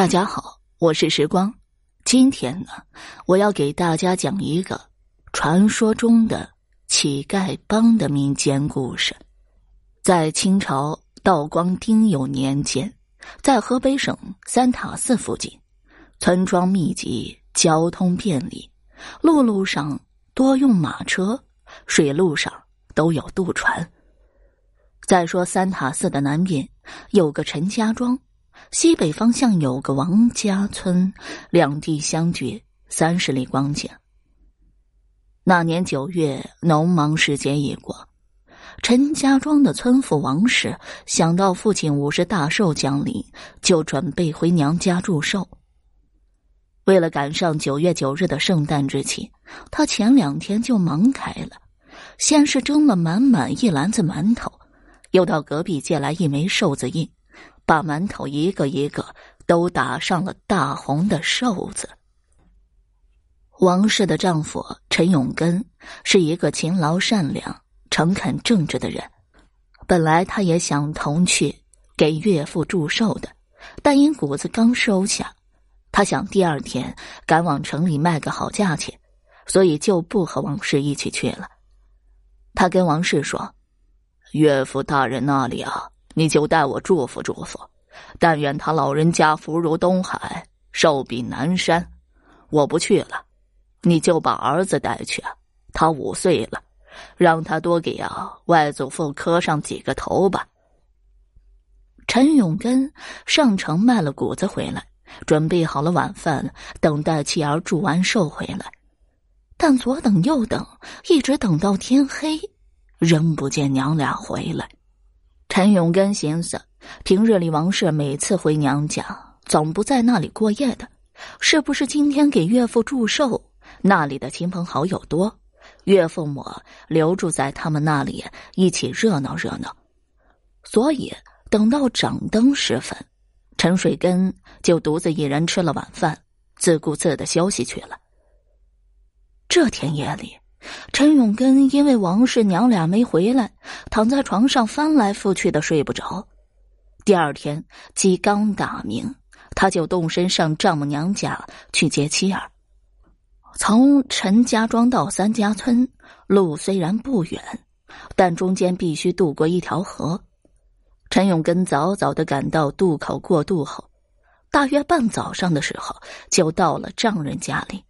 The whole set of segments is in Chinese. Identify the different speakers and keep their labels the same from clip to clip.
Speaker 1: 大家好，我是时光。今天呢，我要给大家讲一个传说中的乞丐帮的民间故事。在清朝道光丁酉年间，在河北省三塔寺附近，村庄密集，交通便利，陆路上多用马车，水路上都有渡船。再说三塔寺的南边有个陈家庄。西北方向有个王家村，两地相距三十里光景。那年九月，农忙时节已过，陈家庄的村妇王氏想到父亲五十大寿将临，就准备回娘家祝寿。为了赶上九月九日的圣诞之期，他前两天就忙开了，先是蒸了满满一篮子馒头，又到隔壁借来一枚寿字印。把馒头一个一个都打上了大红的寿字。王氏的丈夫陈永根是一个勤劳善良、诚恳正直的人，本来他也想同去给岳父祝寿的，但因谷子刚收下，他想第二天赶往城里卖个好价钱，所以就不和王氏一起去了。他跟王氏说：“岳父大人那里啊。”你就代我祝福祝福，但愿他老人家福如东海，寿比南山。我不去了，你就把儿子带去，他五岁了，让他多给啊外祖父磕上几个头吧。陈永根上城卖了谷子回来，准备好了晚饭，等待妻儿祝完寿回来，但左等右等，一直等到天黑，仍不见娘俩回来。陈永根寻思，平日里王氏每次回娘家，总不在那里过夜的，是不是今天给岳父祝寿？那里的亲朋好友多，岳父母留住在他们那里一起热闹热闹。所以等到掌灯时分，陈水根就独自一人吃了晚饭，自顾自的休息去了。这天夜里。陈永根因为王氏娘俩没回来，躺在床上翻来覆去的睡不着。第二天鸡刚打鸣，他就动身上丈母娘家去接妻儿。从陈家庄到三家村，路虽然不远，但中间必须渡过一条河。陈永根早早的赶到渡口过渡后，大约半早上的时候就到了丈人家里。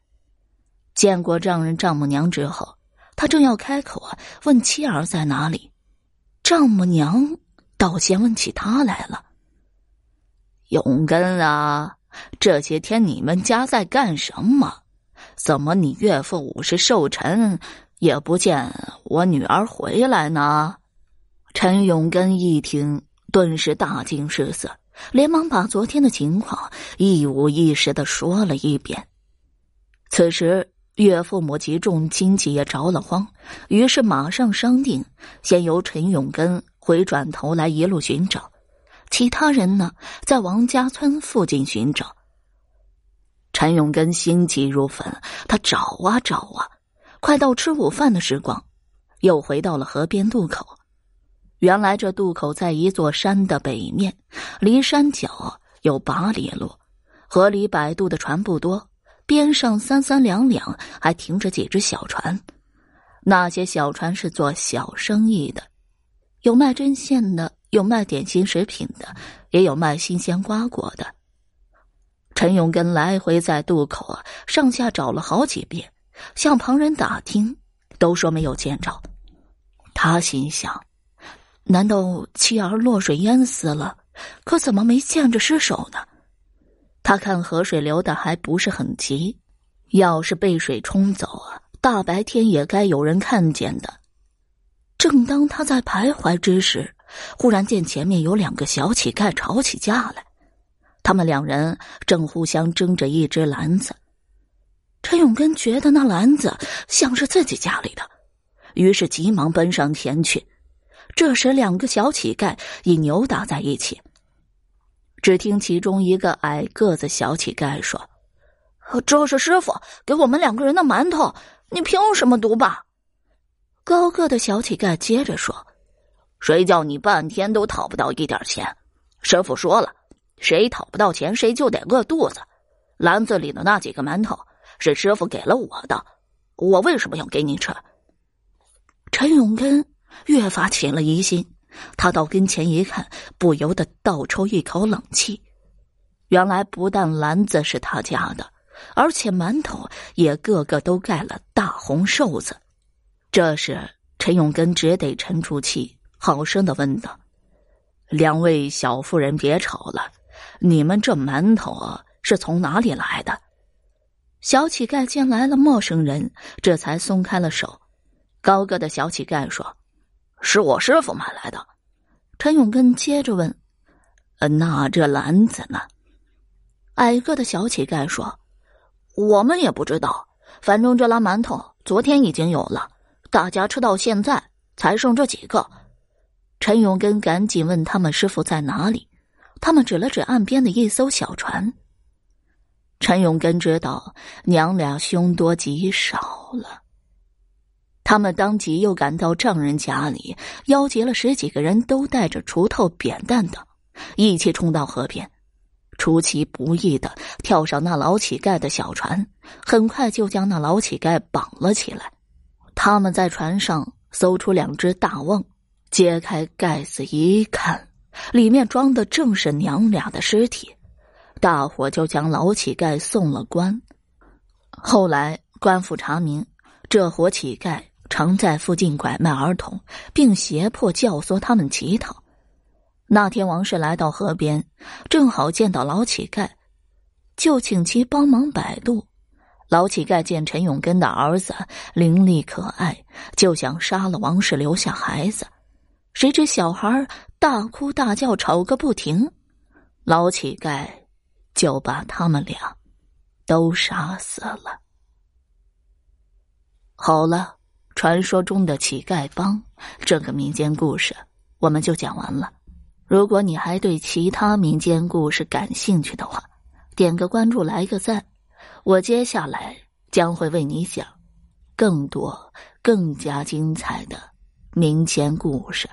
Speaker 1: 见过丈人丈母娘之后，他正要开口啊，问妻儿在哪里，丈母娘倒先问起他来了。永根啊，这些天你们家在干什么？怎么你岳父五十寿辰也不见我女儿回来呢？陈永根一听，顿时大惊失色，连忙把昨天的情况一五一十的说了一遍。此时。岳父母及众亲戚也着了慌，于是马上商定，先由陈永根回转头来一路寻找，其他人呢，在王家村附近寻找。陈永根心急如焚，他找啊找啊，快到吃午饭的时光，又回到了河边渡口。原来这渡口在一座山的北面，离山脚有八里路，河里摆渡的船不多。边上三三两两还停着几只小船，那些小船是做小生意的，有卖针线的，有卖点心食品的，也有卖新鲜瓜果的。陈永根来回在渡口啊上下找了好几遍，向旁人打听，都说没有见着。他心想：难道妻儿落水淹死了？可怎么没见着尸首呢？他看河水流的还不是很急，要是被水冲走啊，大白天也该有人看见的。正当他在徘徊之时，忽然见前面有两个小乞丐吵起架来，他们两人正互相争着一只篮子。陈永根觉得那篮子像是自己家里的，于是急忙奔上前去。这时，两个小乞丐已扭打在一起。只听其中一个矮个子小乞丐说：“这是师傅给我们两个人的馒头，你凭什么毒吧？”高个的小乞丐接着说：“谁叫你半天都讨不到一点钱？师傅说了，
Speaker 2: 谁讨不到钱，谁就得饿肚子。篮子里的那几个馒头是师傅给了我的，我为什么要给你吃？
Speaker 1: 陈永根越发起了疑心，他到跟前一看，不由得倒抽一口冷气。原来不但篮子是他家的，而且馒头也个个都盖了大红寿字。这时，陈永根只得沉住气，好声的问道：“两位小妇人，别吵了，你们这馒头是从哪里来的？”小乞丐见来了陌生人，这才松开了手。高个的小乞丐说：“
Speaker 2: 是我师傅买来的。”
Speaker 1: 陈永根接着问：“那这篮子呢？”矮个的小乞丐说：“
Speaker 2: 我们也不知道，反正这篮馒头昨天已经有了，大家吃到现在才剩这几个。”
Speaker 1: 陈永根赶紧问他们师傅在哪里，他们指了指岸边的一艘小船。陈永根知道娘俩凶多吉少了。他们当即又赶到丈人家里，邀集了十几个人，都带着锄头、扁担等，一起冲到河边，出其不意的跳上那老乞丐的小船，很快就将那老乞丐绑了起来。他们在船上搜出两只大瓮，揭开盖子一看，里面装的正是娘俩的尸体。大伙就将老乞丐送了官。后来官府查明，这伙乞丐。常在附近拐卖儿童，并胁迫教唆他们乞讨。那天王氏来到河边，正好见到老乞丐，就请其帮忙摆渡。老乞丐见陈永根的儿子伶俐可爱，就想杀了王氏留下孩子。谁知小孩大哭大叫，吵个不停，老乞丐就把他们俩都杀死了。好了。传说中的乞丐帮这个民间故事，我们就讲完了。如果你还对其他民间故事感兴趣的话，点个关注，来个赞。我接下来将会为你讲更多、更加精彩的民间故事。